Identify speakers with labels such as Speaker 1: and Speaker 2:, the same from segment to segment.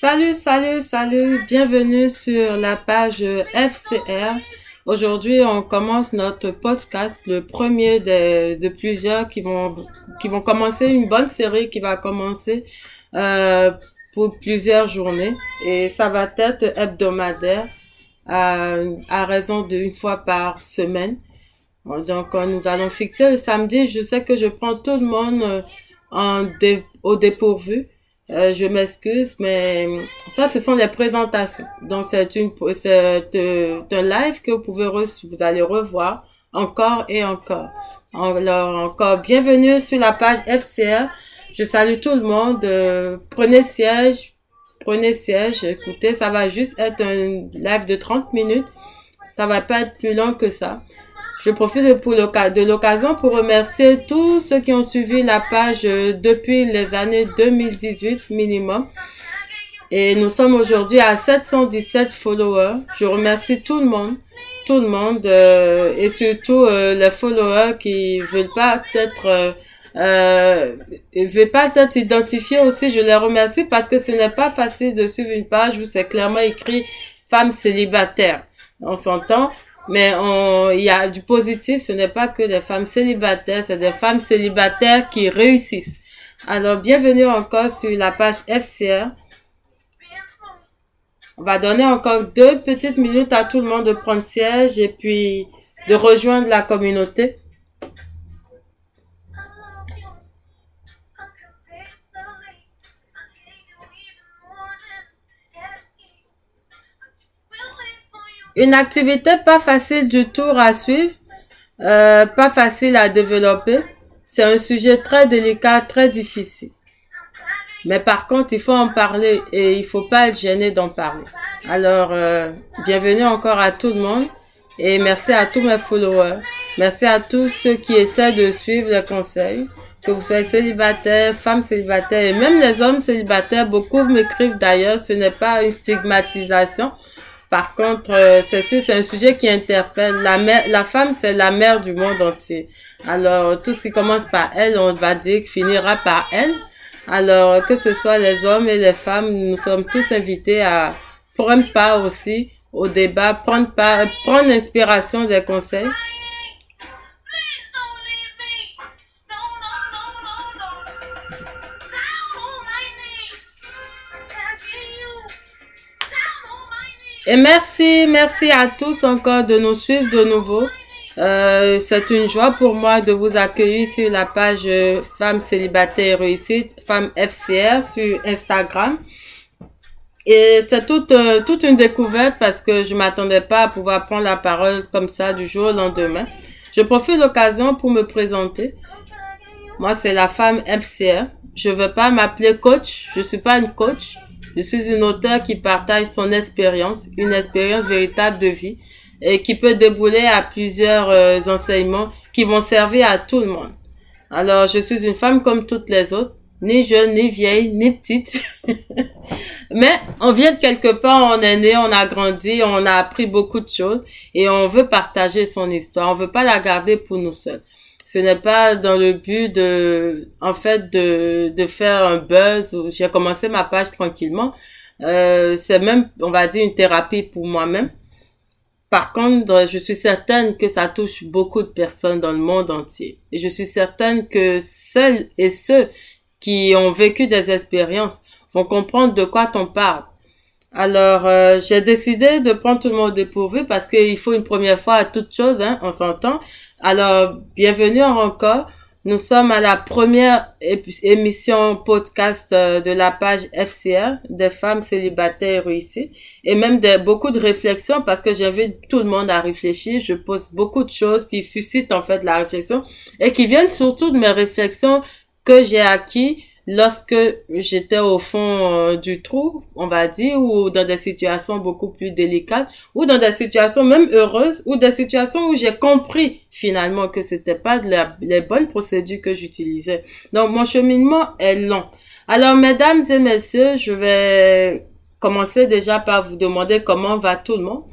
Speaker 1: Salut, salut, salut, bienvenue sur la page FCR. Aujourd'hui, on commence notre podcast, le premier de, de plusieurs qui vont, qui vont commencer une bonne série qui va commencer euh, pour plusieurs journées et ça va être hebdomadaire à, à raison d'une fois par semaine. Donc, nous allons fixer le samedi. Je sais que je prends tout le monde euh, au dépourvu. Euh, je m'excuse, mais ça, ce sont les présentations. Donc, c'est une, c'est un live que vous pouvez, vous allez revoir encore et encore. Alors, encore bienvenue sur la page FCR. Je salue tout le monde. Euh, prenez siège, prenez siège. Écoutez, ça va juste être un live de 30 minutes. Ça va pas être plus long que ça. Je profite de l'occasion pour remercier tous ceux qui ont suivi la page euh, depuis les années 2018 minimum. Et nous sommes aujourd'hui à 717 followers. Je remercie tout le monde, tout le monde, euh, et surtout euh, les followers qui veulent pas être, euh, veulent pas être identifiés aussi. Je les remercie parce que ce n'est pas facile de suivre une page où c'est clairement écrit femme célibataire. On s'entend. Mais il y a du positif, ce n'est pas que des femmes célibataires, c'est des femmes célibataires qui réussissent. Alors, bienvenue encore sur la page FCR. On va donner encore deux petites minutes à tout le monde de prendre siège et puis de rejoindre la communauté. Une activité pas facile du tout à suivre, euh, pas facile à développer. C'est un sujet très délicat, très difficile. Mais par contre, il faut en parler et il faut pas être gêné d'en parler. Alors, euh, bienvenue encore à tout le monde et merci à tous mes followers. Merci à tous ceux qui essaient de suivre les conseils. Que vous soyez célibataire, femme célibataire et même les hommes célibataires, beaucoup m'écrivent d'ailleurs, ce n'est pas une stigmatisation. Par contre, euh, c'est sûr, c'est un sujet qui interpelle. La mère, la femme, c'est la mère du monde entier. Alors, tout ce qui commence par elle, on va dire finira par elle. Alors, que ce soit les hommes et les femmes, nous sommes tous invités à prendre part aussi au débat, prendre part, prendre inspiration des conseils Et merci, merci à tous encore de nous suivre de nouveau. Euh, c'est une joie pour moi de vous accueillir sur la page euh, Femmes célibataires réussites, Femmes FCR sur Instagram. Et c'est toute, euh, toute une découverte parce que je m'attendais pas à pouvoir prendre la parole comme ça du jour au lendemain. Je profite de l'occasion pour me présenter. Moi, c'est la femme FCR. Je veux pas m'appeler coach. Je suis pas une coach. Je suis une auteure qui partage son expérience, une expérience véritable de vie et qui peut débouler à plusieurs euh, enseignements qui vont servir à tout le monde. Alors, je suis une femme comme toutes les autres, ni jeune, ni vieille, ni petite. Mais on vient de quelque part, on est né, on a grandi, on a appris beaucoup de choses et on veut partager son histoire. On veut pas la garder pour nous seuls ce n'est pas dans le but de, en fait, de, de faire un buzz. J'ai commencé ma page tranquillement. Euh, c'est même, on va dire, une thérapie pour moi-même. Par contre, je suis certaine que ça touche beaucoup de personnes dans le monde entier. Et je suis certaine que celles et ceux qui ont vécu des expériences vont comprendre de quoi on parle. Alors, euh, j'ai décidé de prendre tout le monde dépourvu parce qu'il faut une première fois à toute chose, hein, on s'entend. Alors, bienvenue encore. Nous sommes à la première émission podcast euh, de la page FCR des femmes célibataires réussies et même de beaucoup de réflexions parce que j'invite tout le monde à réfléchir. Je pose beaucoup de choses qui suscitent en fait la réflexion et qui viennent surtout de mes réflexions que j'ai acquis lorsque j'étais au fond euh, du trou, on va dire, ou dans des situations beaucoup plus délicates, ou dans des situations même heureuses, ou des situations où j'ai compris finalement que c'était pas les bonnes procédures que j'utilisais. Donc mon cheminement est long. Alors mesdames et messieurs, je vais commencer déjà par vous demander comment va tout le monde.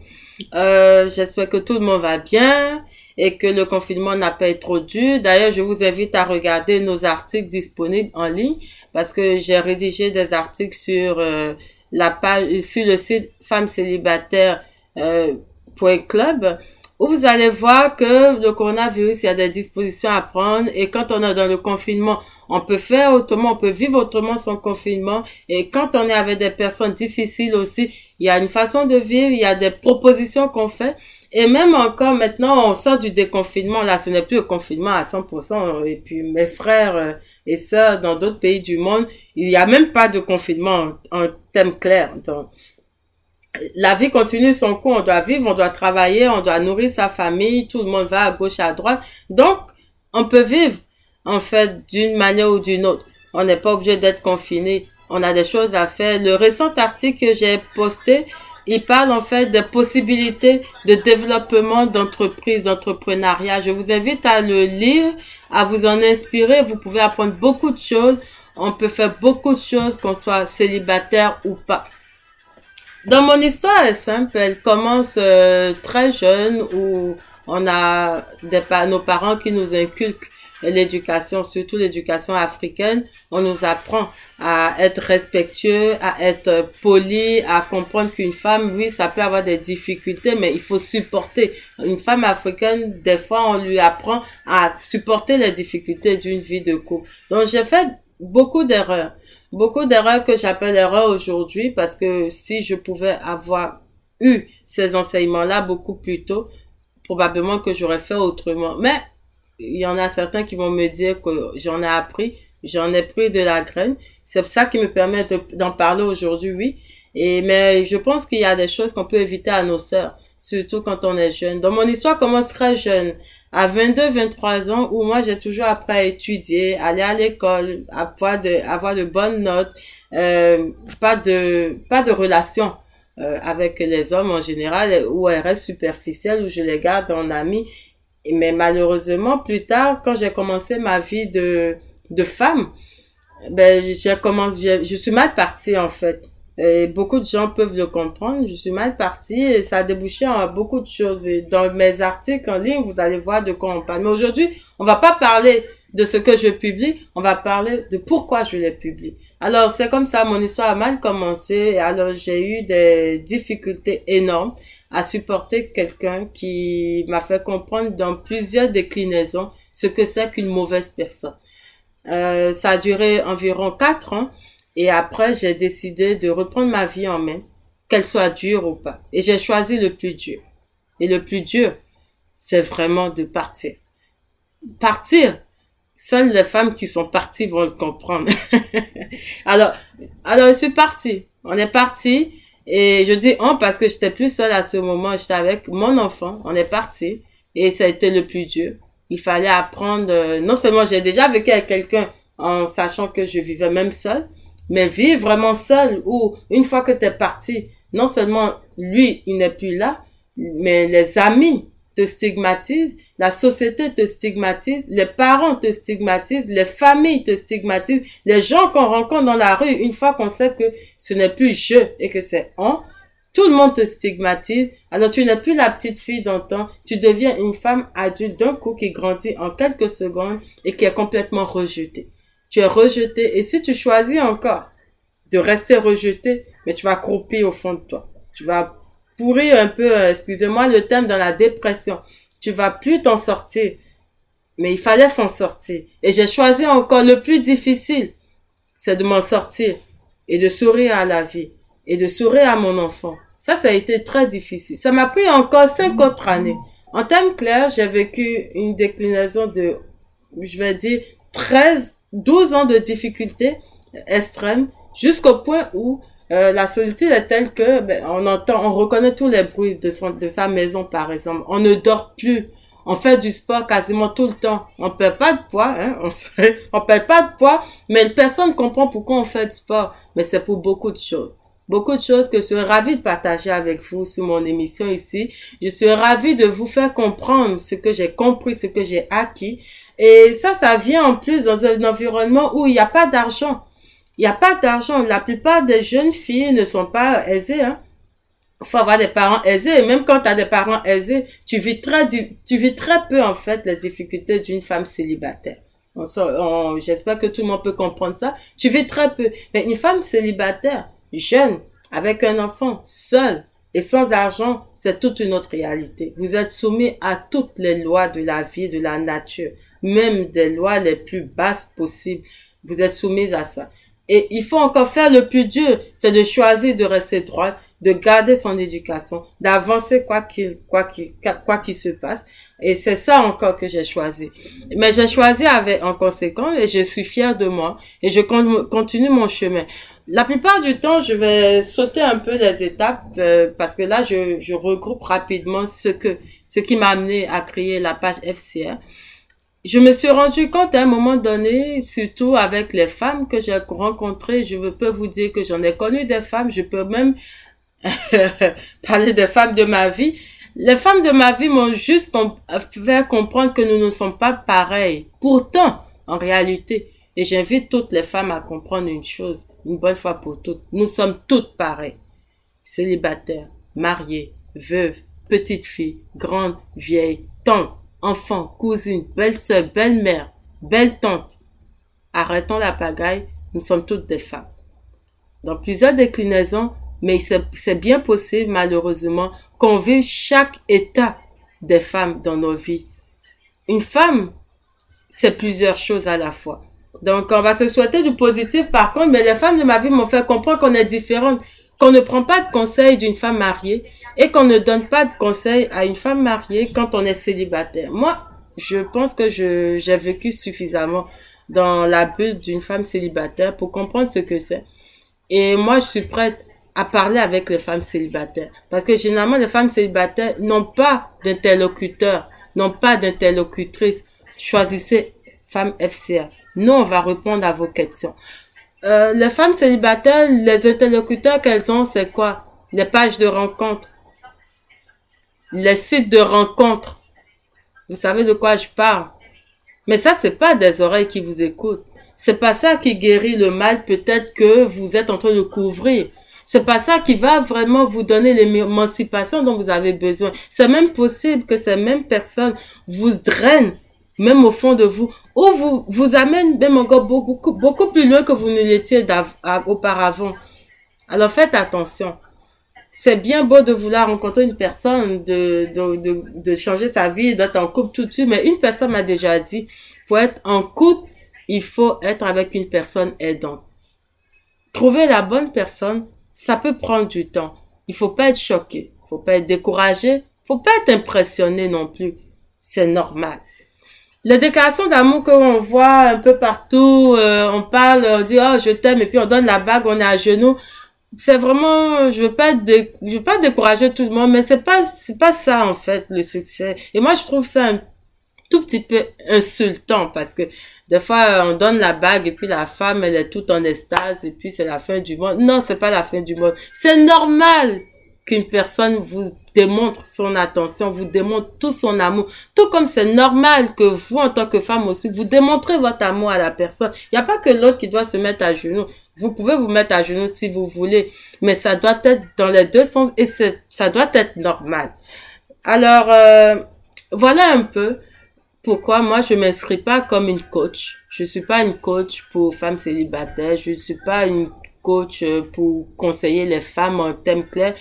Speaker 1: Euh, J'espère que tout le monde va bien et que le confinement n'a pas été trop dur. D'ailleurs, je vous invite à regarder nos articles disponibles en ligne parce que j'ai rédigé des articles sur euh, la page, sur le site femme célibataire euh, .club, où vous allez voir que le coronavirus, il y a des dispositions à prendre et quand on est dans le confinement, on peut faire autrement, on peut vivre autrement son confinement et quand on est avec des personnes difficiles aussi, il y a une façon de vivre, il y a des propositions qu'on fait et même encore maintenant, on sort du déconfinement. Là, ce n'est plus le confinement à 100%. Et puis, mes frères euh, et sœurs dans d'autres pays du monde, il n'y a même pas de confinement en, thème clair. Donc, la vie continue son cours. On doit vivre, on doit travailler, on doit nourrir sa famille. Tout le monde va à gauche, à droite. Donc, on peut vivre, en fait, d'une manière ou d'une autre. On n'est pas obligé d'être confiné. On a des choses à faire. Le récent article que j'ai posté, il parle en fait des possibilités de développement d'entreprise, d'entrepreneuriat. Je vous invite à le lire, à vous en inspirer. Vous pouvez apprendre beaucoup de choses. On peut faire beaucoup de choses, qu'on soit célibataire ou pas. Dans mon histoire, elle est simple. Elle commence euh, très jeune où on a nos parents qui nous inculquent l'éducation, surtout l'éducation africaine, on nous apprend à être respectueux, à être poli, à comprendre qu'une femme, oui, ça peut avoir des difficultés, mais il faut supporter. Une femme africaine, des fois, on lui apprend à supporter les difficultés d'une vie de couple. Donc, j'ai fait beaucoup d'erreurs. Beaucoup d'erreurs que j'appelle erreurs aujourd'hui parce que si je pouvais avoir eu ces enseignements-là beaucoup plus tôt, probablement que j'aurais fait autrement. Mais il y en a certains qui vont me dire que j'en ai appris, j'en ai pris de la graine. C'est ça qui me permet d'en parler aujourd'hui, oui. Et mais je pense qu'il y a des choses qu'on peut éviter à nos sœurs, surtout quand on est jeune. Donc mon histoire commence très jeune, à 22, 23 ans, où moi j'ai toujours appris à étudier, aller à l'école, avoir de avoir de bonnes notes, euh, pas de pas de relation euh, avec les hommes en général, où elles restent superficielles, où je les garde en amis mais malheureusement, plus tard, quand j'ai commencé ma vie de, de femme, ben, j'ai commencé, je suis mal partie, en fait. Et beaucoup de gens peuvent le comprendre. Je suis mal partie et ça a débouché en beaucoup de choses. Et dans mes articles en ligne, vous allez voir de quoi on parle. Mais aujourd'hui, on va pas parler de ce que je publie, on va parler de pourquoi je les publie. Alors, c'est comme ça, mon histoire a mal commencé. Alors, j'ai eu des difficultés énormes à supporter quelqu'un qui m'a fait comprendre dans plusieurs déclinaisons ce que c'est qu'une mauvaise personne. Euh, ça a duré environ quatre ans et après j'ai décidé de reprendre ma vie en main, qu'elle soit dure ou pas. Et j'ai choisi le plus dur. Et le plus dur, c'est vraiment de partir. Partir, seules les femmes qui sont parties vont le comprendre. alors, alors je suis partie. On est parti. Et je dis on parce que j'étais plus seule à ce moment, j'étais avec mon enfant, on est parti et ça a été le plus dur. Il fallait apprendre, euh, non seulement j'ai déjà vécu avec quelqu'un en sachant que je vivais même seule, mais vivre vraiment seule ou une fois que tu es parti, non seulement lui, il n'est plus là, mais les amis te stigmatisent, la société te stigmatise, les parents te stigmatisent, les familles te stigmatisent, les gens qu'on rencontre dans la rue, une fois qu'on sait que ce n'est plus je et que c'est on, tout le monde te stigmatise. Alors tu n'es plus la petite fille d'antan, tu deviens une femme adulte d'un coup qui grandit en quelques secondes et qui est complètement rejetée. Tu es rejetée et si tu choisis encore de rester rejetée, mais tu vas croupir au fond de toi. Tu vas pourrir un peu, euh, excusez-moi le thème, dans la dépression. Tu vas plus t'en sortir. Mais il fallait s'en sortir. Et j'ai choisi encore le plus difficile. C'est de m'en sortir. Et de sourire à la vie. Et de sourire à mon enfant. Ça, ça a été très difficile. Ça m'a pris encore cinq autres années. En termes clairs, j'ai vécu une déclinaison de, je vais dire, 13, 12 ans de difficultés extrêmes jusqu'au point où euh, la solitude est telle que ben, on entend, on reconnaît tous les bruits de son, de sa maison par exemple. On ne dort plus. On fait du sport quasiment tout le temps. On perd pas de poids, hein. On, on perd pas de poids, mais personne comprend pourquoi on fait du sport. Mais c'est pour beaucoup de choses. Beaucoup de choses que je suis ravie de partager avec vous sur mon émission ici. Je suis ravie de vous faire comprendre ce que j'ai compris, ce que j'ai acquis. Et ça, ça vient en plus dans un environnement où il n'y a pas d'argent. Il n'y a pas d'argent. La plupart des jeunes filles ne sont pas aisées. Hein. Faut avoir des parents aisés. Et même quand tu as des parents aisés, tu vis très, tu vis très peu en fait les difficultés d'une femme célibataire. J'espère que tout le monde peut comprendre ça. Tu vis très peu. Mais une femme célibataire, jeune, avec un enfant, seul et sans argent, c'est toute une autre réalité. Vous êtes soumis à toutes les lois de la vie, de la nature, même des lois les plus basses possibles. Vous êtes soumis à ça. Et il faut encore faire le plus dur, c'est de choisir de rester droit, de garder son éducation, d'avancer quoi qu'il quoi qu'il quoi qu'il se passe. Et c'est ça encore que j'ai choisi. Mais j'ai choisi avec en conséquence et je suis fière de moi et je continue mon chemin. La plupart du temps, je vais sauter un peu les étapes euh, parce que là, je, je regroupe rapidement ce que ce qui m'a amené à créer la page FCR je me suis rendu compte à un moment donné, surtout avec les femmes que j'ai rencontrées, je peux vous dire que j'en ai connu des femmes, je peux même parler des femmes de ma vie. Les femmes de ma vie m'ont juste fait comprendre que nous ne sommes pas pareils. Pourtant, en réalité, et j'invite toutes les femmes à comprendre une chose, une bonne fois pour toutes, nous sommes toutes pareilles. Célibataires, mariées, veuves, petites filles, grandes, vieilles, tantes, enfants, cousines, belle-sœur, belle-mère, belle-tante. Arrêtons la pagaille, nous sommes toutes des femmes. Dans plusieurs déclinaisons, mais c'est bien possible, malheureusement, qu'on vive chaque état des femmes dans nos vies. Une femme, c'est plusieurs choses à la fois. Donc, on va se souhaiter du positif, par contre, mais les femmes de ma vie m'ont fait comprendre qu'on est différentes, qu'on ne prend pas de conseil d'une femme mariée et qu'on ne donne pas de conseils à une femme mariée quand on est célibataire. Moi, je pense que j'ai vécu suffisamment dans la bulle d'une femme célibataire pour comprendre ce que c'est. Et moi, je suis prête à parler avec les femmes célibataires. Parce que généralement, les femmes célibataires n'ont pas d'interlocuteur, n'ont pas d'interlocutrice. Choisissez femme FCA. Nous, on va répondre à vos questions. Euh, les femmes célibataires, les interlocuteurs qu'elles ont, c'est quoi? Les pages de rencontres les sites de rencontres. Vous savez de quoi je parle? Mais ça, c'est pas des oreilles qui vous écoutent. C'est pas ça qui guérit le mal peut-être que vous êtes en train de couvrir. C'est pas ça qui va vraiment vous donner l'émancipation dont vous avez besoin. C'est même possible que ces mêmes personnes vous drainent, même au fond de vous, ou vous, vous amènent même encore beaucoup, beaucoup plus loin que vous ne l'étiez auparavant. Alors faites attention c'est bien beau de vouloir rencontrer une personne, de, de, de, de changer sa vie, d'être en couple tout de suite, mais une personne m'a déjà dit, pour être en couple, il faut être avec une personne aidante. Trouver la bonne personne, ça peut prendre du temps. Il faut pas être choqué, faut pas être découragé, faut pas être impressionné non plus. C'est normal. Les déclarations d'amour qu'on voit un peu partout, euh, on parle, on dit oh je t'aime et puis on donne la bague, on est à genoux c'est vraiment je veux pas je veux pas décourager tout le monde mais c'est pas c'est pas ça en fait le succès et moi je trouve ça un tout petit peu insultant parce que des fois on donne la bague et puis la femme elle est toute en extase et puis c'est la fin du monde non c'est pas la fin du monde c'est normal qu'une personne vous démontre son attention, vous démontre tout son amour. Tout comme c'est normal que vous, en tant que femme aussi, vous démontrez votre amour à la personne. Il n'y a pas que l'autre qui doit se mettre à genoux. Vous pouvez vous mettre à genoux si vous voulez, mais ça doit être dans les deux sens et ça doit être normal. Alors, euh, voilà un peu pourquoi moi je m'inscris pas comme une coach. Je suis pas une coach pour femmes célibataires. Je suis pas une coach euh, pour conseiller les femmes en thème clair.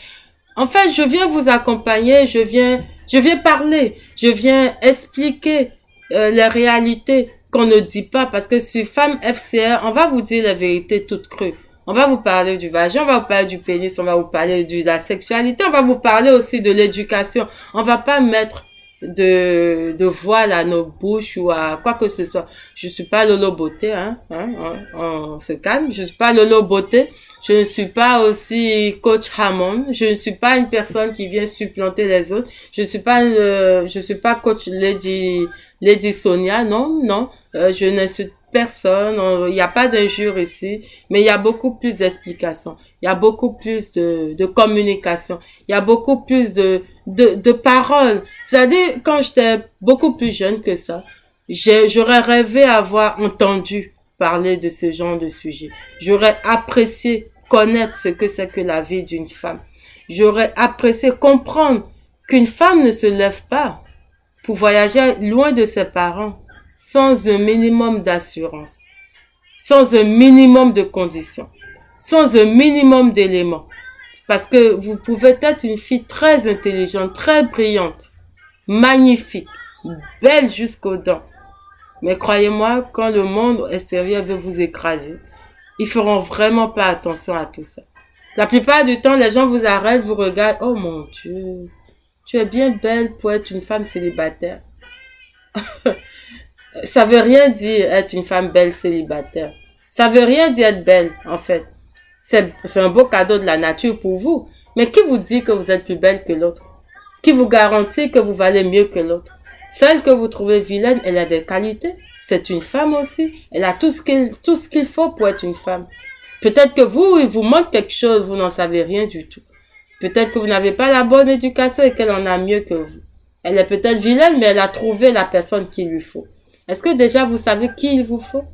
Speaker 1: En fait, je viens vous accompagner, je viens, je viens parler, je viens expliquer euh, les réalités qu'on ne dit pas parce que sur Femme FCR, on va vous dire la vérité toute crue. On va vous parler du vagin, on va vous parler du pénis, on va vous parler de la sexualité, on va vous parler aussi de l'éducation. On va pas mettre de, de voile à nos bouches ou à quoi que ce soit. Je suis pas Lolo Beauté, hein, hein on, se calme. Je suis pas Lolo Beauté. Je ne suis pas aussi coach Hammond. Je ne suis pas une personne qui vient supplanter les autres. Je suis pas, euh, je suis pas coach Lady, Lady Sonia. Non, non. Euh, je n'insulte personne, il n'y a pas d'injure ici, mais il y a beaucoup plus d'explications, il y a beaucoup plus de, communication, il y a beaucoup plus de, de, de paroles. C'est-à-dire, quand j'étais beaucoup plus jeune que ça, j'aurais rêvé avoir entendu parler de ce genre de sujet. J'aurais apprécié connaître ce que c'est que la vie d'une femme. J'aurais apprécié comprendre qu'une femme ne se lève pas pour voyager loin de ses parents sans un minimum d'assurance, sans un minimum de conditions, sans un minimum d'éléments. Parce que vous pouvez être une fille très intelligente, très brillante, magnifique, belle jusqu'aux dents. Mais croyez-moi, quand le monde extérieur veut vous écraser, ils feront vraiment pas attention à tout ça. La plupart du temps, les gens vous arrêtent, vous regardent. Oh mon Dieu, tu es bien belle pour être une femme célibataire. ça veut rien dire être une femme belle célibataire. Ça veut rien dire être belle, en fait. C'est un beau cadeau de la nature pour vous. Mais qui vous dit que vous êtes plus belle que l'autre? Qui vous garantit que vous valez mieux que l'autre? Celle que vous trouvez vilaine, elle a des qualités. C'est une femme aussi. Elle a tout ce qu'il, faut pour être une femme. Peut-être que vous, il vous manque quelque chose, vous n'en savez rien du tout. Peut-être que vous n'avez pas la bonne éducation et qu'elle en a mieux que vous. Elle est peut-être vilaine, mais elle a trouvé la personne qu'il lui faut. Est-ce que déjà vous savez qui il vous faut?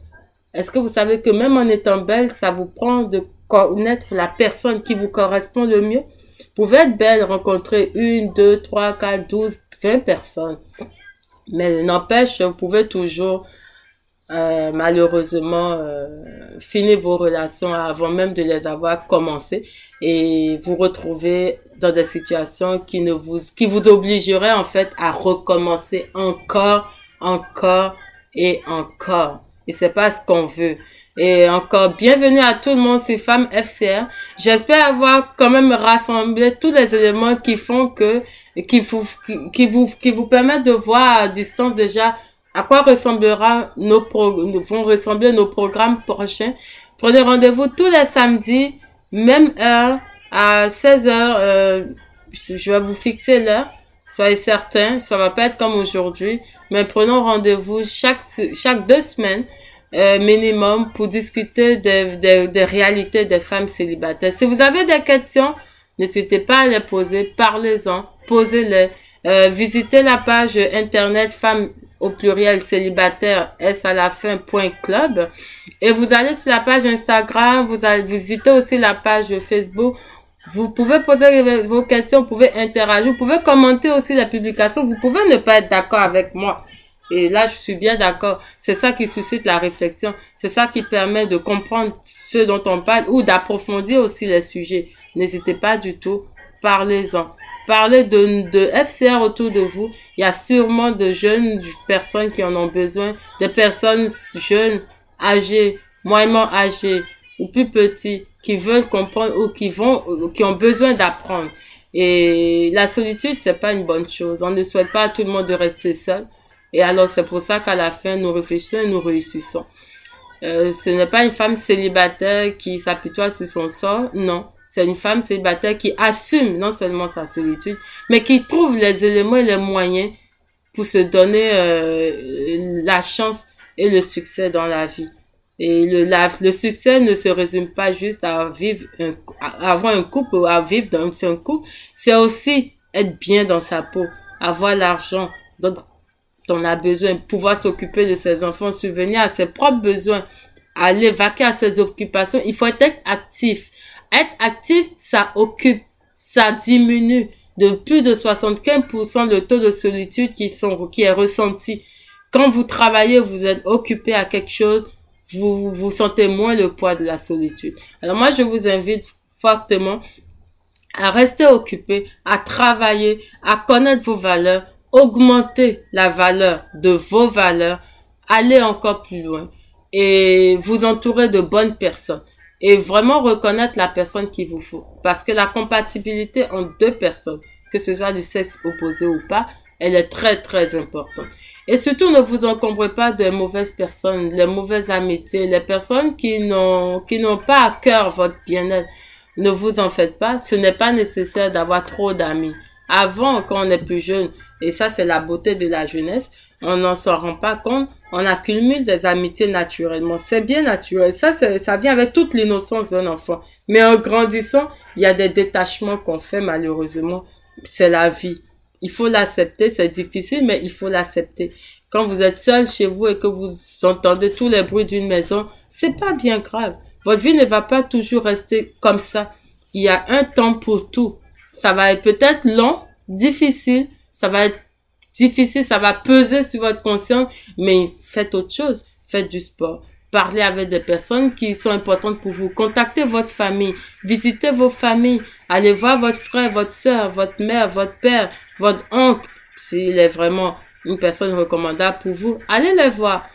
Speaker 1: Est-ce que vous savez que même en étant belle, ça vous prend de connaître la personne qui vous correspond le mieux? Vous pouvez être belle, rencontrer une, deux, trois, quatre, douze, vingt personnes. Mais n'empêche, vous pouvez toujours euh, malheureusement euh, finir vos relations avant même de les avoir commencées et vous retrouver dans des situations qui vous qui vous obligeraient en fait à recommencer encore encore et encore et c'est pas ce qu'on veut et encore bienvenue à tout le monde sur Femmes FCR. J'espère avoir quand même rassemblé tous les éléments qui font que qui vous qui, vous qui vous permettent de voir à distance déjà à quoi ressemblera nos vont ressembler nos programmes prochains. Prenez rendez-vous tous les samedis, même heure à 16 heures. Euh, je vais vous fixer l'heure. Soyez certains, ça va pas être comme aujourd'hui, mais prenons rendez-vous chaque chaque deux semaines euh, minimum pour discuter des, des réalités des femmes célibataires. Si vous avez des questions, n'hésitez pas à les poser, parlez-en, posez-les. Euh, visitez la page internet femmes au pluriel célibataire s à la fin point club et vous allez sur la page Instagram, vous allez visiter aussi la page Facebook. Vous pouvez poser vos questions, vous pouvez interagir, vous pouvez commenter aussi la publication, vous pouvez ne pas être d'accord avec moi. Et là, je suis bien d'accord. C'est ça qui suscite la réflexion. C'est ça qui permet de comprendre ce dont on parle ou d'approfondir aussi les sujets. N'hésitez pas du tout. Parlez-en. Parlez de, de FCR autour de vous. Il y a sûrement de jeunes personnes qui en ont besoin. Des personnes jeunes, âgées, moyennement âgées ou plus petits qui veulent comprendre ou qui vont, qui ont besoin d'apprendre. Et la solitude, c'est pas une bonne chose. On ne souhaite pas à tout le monde de rester seul. Et alors c'est pour ça qu'à la fin, nous réfléchissons et nous réussissons. Euh, ce n'est pas une femme célibataire qui s'apitoie sur son sort, non. C'est une femme célibataire qui assume non seulement sa solitude, mais qui trouve les éléments et les moyens pour se donner euh, la chance et le succès dans la vie. Et le, le succès ne se résume pas juste à vivre, un, à avoir un couple ou à vivre dans un couple. C'est aussi être bien dans sa peau, avoir l'argent, on a besoin, pouvoir s'occuper de ses enfants, subvenir à ses propres besoins, aller vaquer à ses occupations, il faut être actif. Être actif, ça occupe, ça diminue de plus de 75% le taux de solitude qui sont, qui est ressenti. Quand vous travaillez, vous êtes occupé à quelque chose, vous, vous sentez moins le poids de la solitude. Alors moi, je vous invite fortement à rester occupé, à travailler, à connaître vos valeurs, augmenter la valeur de vos valeurs, aller encore plus loin et vous entourer de bonnes personnes et vraiment reconnaître la personne qu'il vous faut. Parce que la compatibilité entre deux personnes, que ce soit du sexe opposé ou pas, elle est très très importante. Et surtout, ne vous encombrez pas de mauvaises personnes, les mauvaises amitiés, les personnes qui n'ont qui n'ont pas à cœur votre bien-être. Ne vous en faites pas. Ce n'est pas nécessaire d'avoir trop d'amis. Avant, quand on est plus jeune, et ça c'est la beauté de la jeunesse, on n'en s'en rend pas compte, on accumule des amitiés naturellement. C'est bien naturel. Ça, ça vient avec toute l'innocence d'un enfant. Mais en grandissant, il y a des détachements qu'on fait malheureusement. C'est la vie. Il faut l'accepter. C'est difficile, mais il faut l'accepter. Quand vous êtes seul chez vous et que vous entendez tous les bruits d'une maison, c'est pas bien grave. Votre vie ne va pas toujours rester comme ça. Il y a un temps pour tout ça va être peut-être long, difficile, ça va être difficile, ça va peser sur votre conscience, mais faites autre chose. Faites du sport, parler avec des personnes qui sont importantes pour vous. Contactez votre famille, visitez vos familles, allez voir votre frère, votre soeur, votre mère, votre père, votre oncle, s'il est vraiment une personne recommandable pour vous, allez les voir.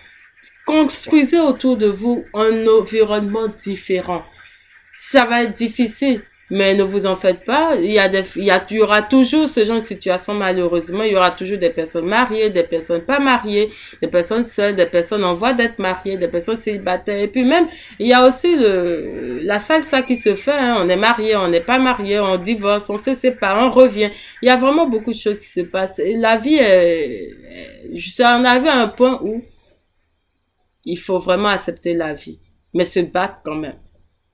Speaker 1: Construisez autour de vous un environnement différent. Ça va être difficile, mais ne vous en faites pas. Il y a des, il y, a, il y aura toujours ce genre de situation, malheureusement. Il y aura toujours des personnes mariées, des personnes pas mariées, des personnes seules, des personnes en voie d'être mariées, des personnes célibataires. Et puis même, il y a aussi le, la salsa qui se fait. Hein. On est marié, on n'est pas marié, on divorce, on se sépare, on revient. Il y a vraiment beaucoup de choses qui se passent. La vie est, je suis en arrivé à un point où il faut vraiment accepter la vie, mais se battre quand même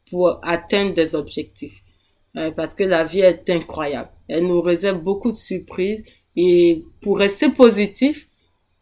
Speaker 1: pour atteindre des objectifs. Euh, parce que la vie est incroyable. Elle nous réserve beaucoup de surprises et pour rester positif,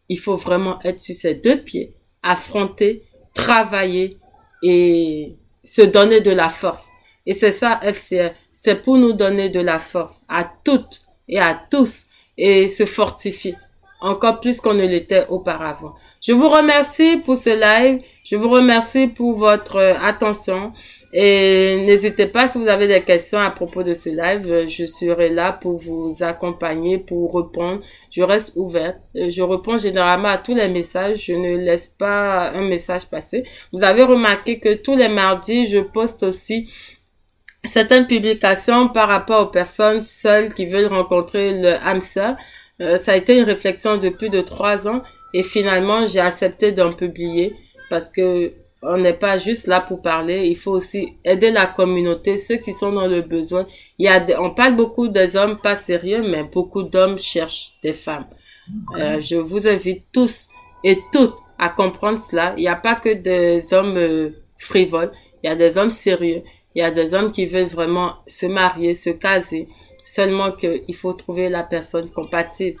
Speaker 1: il faut vraiment être sur ses deux pieds, affronter, travailler et se donner de la force. Et c'est ça FCR, c'est pour nous donner de la force à toutes et à tous et se fortifier encore plus qu'on ne l'était auparavant. Je vous remercie pour ce live. Je vous remercie pour votre euh, attention. Et n'hésitez pas si vous avez des questions à propos de ce live, je serai là pour vous accompagner, pour répondre. Je reste ouverte. Je réponds généralement à tous les messages. Je ne laisse pas un message passer. Vous avez remarqué que tous les mardis, je poste aussi certaines publications par rapport aux personnes seules qui veulent rencontrer le hamster. Euh, ça a été une réflexion de plus de trois ans et finalement j'ai accepté d'en publier parce que on n'est pas juste là pour parler, il faut aussi aider la communauté, ceux qui sont dans le besoin. Il y a on parle beaucoup des hommes pas sérieux, mais beaucoup d'hommes cherchent des femmes. Euh, je vous invite tous et toutes à comprendre cela. Il n'y a pas que des hommes euh, frivoles, il y a des hommes sérieux, il y a des hommes qui veulent vraiment se marier, se caser. Seulement qu'il faut trouver la personne compatible.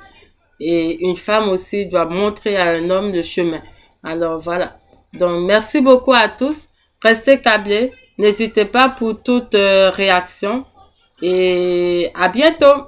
Speaker 1: Et une femme aussi doit montrer à un homme le chemin. Alors voilà. Donc, merci beaucoup à tous. Restez câblés. N'hésitez pas pour toute euh, réaction. Et à bientôt.